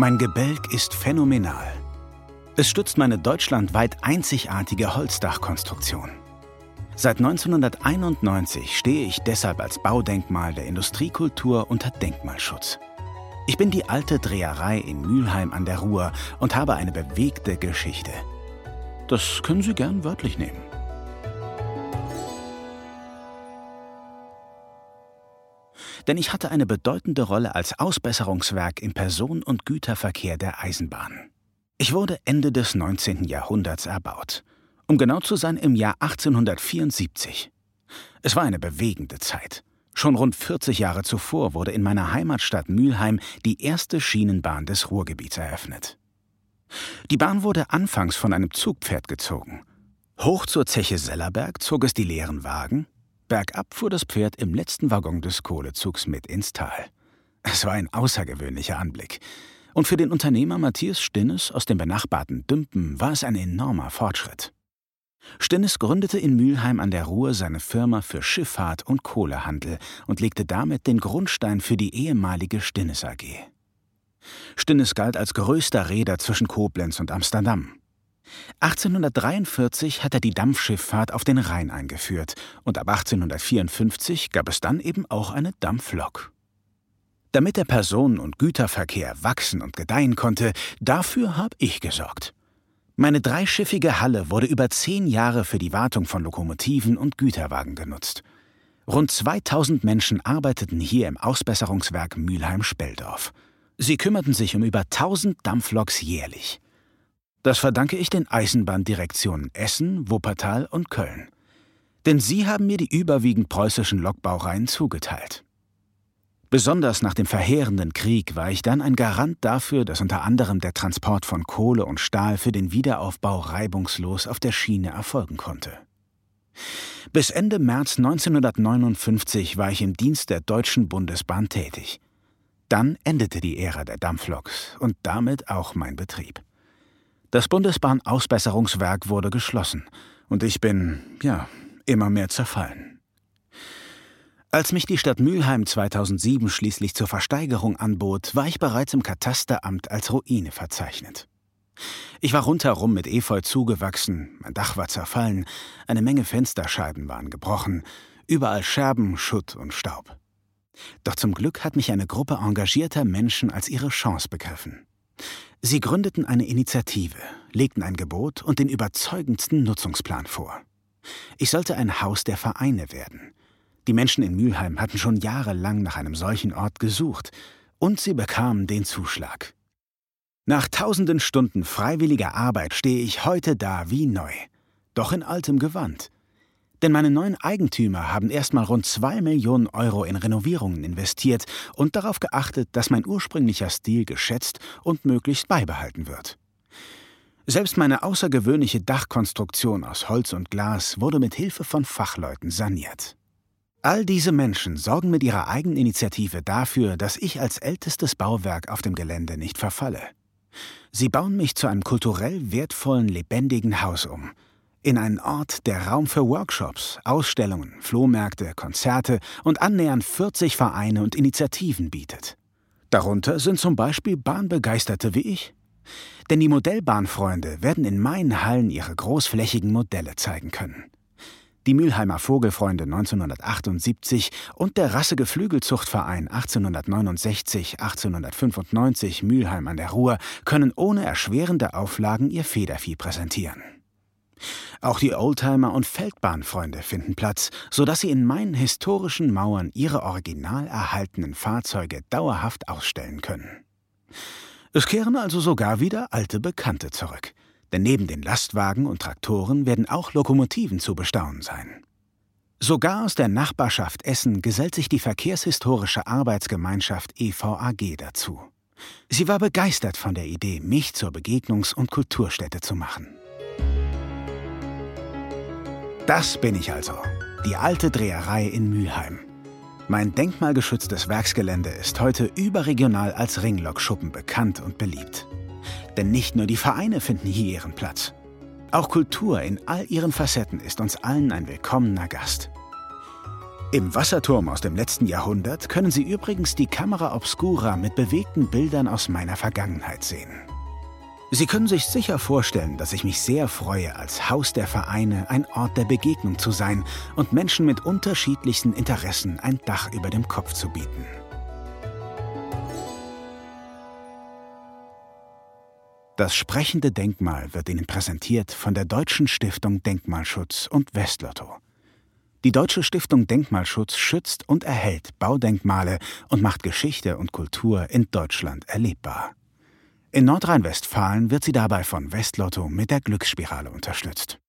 Mein Gebälk ist phänomenal. Es stützt meine deutschlandweit einzigartige Holzdachkonstruktion. Seit 1991 stehe ich deshalb als Baudenkmal der Industriekultur unter Denkmalschutz. Ich bin die alte Dreherei in Mülheim an der Ruhr und habe eine bewegte Geschichte. Das können Sie gern wörtlich nehmen. Denn ich hatte eine bedeutende Rolle als Ausbesserungswerk im Personen- und Güterverkehr der Eisenbahn. Ich wurde Ende des 19. Jahrhunderts erbaut. Um genau zu sein, im Jahr 1874. Es war eine bewegende Zeit. Schon rund 40 Jahre zuvor wurde in meiner Heimatstadt Mülheim die erste Schienenbahn des Ruhrgebiets eröffnet. Die Bahn wurde anfangs von einem Zugpferd gezogen. Hoch zur Zeche Sellerberg zog es die leeren Wagen, bergab fuhr das Pferd im letzten Waggon des Kohlezugs mit ins Tal. Es war ein außergewöhnlicher Anblick. Und für den Unternehmer Matthias Stinnes aus dem benachbarten Dümpen war es ein enormer Fortschritt. Stinnes gründete in Mülheim an der Ruhr seine Firma für Schifffahrt und Kohlehandel und legte damit den Grundstein für die ehemalige Stinnes AG. Stinnes galt als größter Reeder zwischen Koblenz und Amsterdam. 1843 hat er die Dampfschifffahrt auf den Rhein eingeführt und ab 1854 gab es dann eben auch eine Dampflok. Damit der Personen- und Güterverkehr wachsen und gedeihen konnte, dafür habe ich gesorgt. Meine dreischiffige Halle wurde über zehn Jahre für die Wartung von Lokomotiven und Güterwagen genutzt. Rund 2000 Menschen arbeiteten hier im Ausbesserungswerk Mülheim-Speldorf. Sie kümmerten sich um über 1000 Dampfloks jährlich. Das verdanke ich den Eisenbahndirektionen Essen, Wuppertal und Köln. Denn sie haben mir die überwiegend preußischen Lokbaureihen zugeteilt. Besonders nach dem verheerenden Krieg war ich dann ein Garant dafür, dass unter anderem der Transport von Kohle und Stahl für den Wiederaufbau reibungslos auf der Schiene erfolgen konnte. Bis Ende März 1959 war ich im Dienst der Deutschen Bundesbahn tätig. Dann endete die Ära der Dampfloks und damit auch mein Betrieb. Das Bundesbahn-Ausbesserungswerk wurde geschlossen und ich bin, ja, immer mehr zerfallen. Als mich die Stadt Mülheim 2007 schließlich zur Versteigerung anbot, war ich bereits im Katasteramt als Ruine verzeichnet. Ich war rundherum mit Efeu zugewachsen, mein Dach war zerfallen, eine Menge Fensterscheiben waren gebrochen, überall Scherben, Schutt und Staub. Doch zum Glück hat mich eine Gruppe engagierter Menschen als ihre Chance begriffen. Sie gründeten eine Initiative, legten ein Gebot und den überzeugendsten Nutzungsplan vor. Ich sollte ein Haus der Vereine werden, die Menschen in Mülheim hatten schon jahrelang nach einem solchen Ort gesucht, und sie bekamen den Zuschlag. Nach tausenden Stunden freiwilliger Arbeit stehe ich heute da wie neu, doch in altem Gewand. Denn meine neuen Eigentümer haben erstmal rund zwei Millionen Euro in Renovierungen investiert und darauf geachtet, dass mein ursprünglicher Stil geschätzt und möglichst beibehalten wird. Selbst meine außergewöhnliche Dachkonstruktion aus Holz und Glas wurde mit Hilfe von Fachleuten saniert. All diese Menschen sorgen mit ihrer Eigeninitiative dafür, dass ich als ältestes Bauwerk auf dem Gelände nicht verfalle. Sie bauen mich zu einem kulturell wertvollen, lebendigen Haus um. In einen Ort, der Raum für Workshops, Ausstellungen, Flohmärkte, Konzerte und annähernd 40 Vereine und Initiativen bietet. Darunter sind zum Beispiel Bahnbegeisterte wie ich. Denn die Modellbahnfreunde werden in meinen Hallen ihre großflächigen Modelle zeigen können die Mülheimer Vogelfreunde 1978 und der Rassegeflügelzuchtverein 1869-1895 Mülheim an der Ruhr können ohne erschwerende Auflagen ihr Federvieh präsentieren. Auch die Oldtimer und Feldbahnfreunde finden Platz, sodass sie in meinen historischen Mauern ihre original erhaltenen Fahrzeuge dauerhaft ausstellen können. Es kehren also sogar wieder alte Bekannte zurück denn neben den Lastwagen und Traktoren werden auch Lokomotiven zu bestaunen sein. Sogar aus der Nachbarschaft Essen gesellt sich die Verkehrshistorische Arbeitsgemeinschaft EVAG dazu. Sie war begeistert von der Idee, mich zur Begegnungs- und Kulturstätte zu machen. Das bin ich also, die alte Dreherei in Mülheim. Mein denkmalgeschütztes Werksgelände ist heute überregional als Ringlokschuppen bekannt und beliebt. Denn nicht nur die Vereine finden hier ihren Platz. Auch Kultur in all ihren Facetten ist uns allen ein willkommener Gast. Im Wasserturm aus dem letzten Jahrhundert können Sie übrigens die Kamera Obscura mit bewegten Bildern aus meiner Vergangenheit sehen. Sie können sich sicher vorstellen, dass ich mich sehr freue, als Haus der Vereine ein Ort der Begegnung zu sein und Menschen mit unterschiedlichsten Interessen ein Dach über dem Kopf zu bieten. Das sprechende Denkmal wird Ihnen präsentiert von der Deutschen Stiftung Denkmalschutz und Westlotto. Die Deutsche Stiftung Denkmalschutz schützt und erhält Baudenkmale und macht Geschichte und Kultur in Deutschland erlebbar. In Nordrhein-Westfalen wird sie dabei von Westlotto mit der Glücksspirale unterstützt.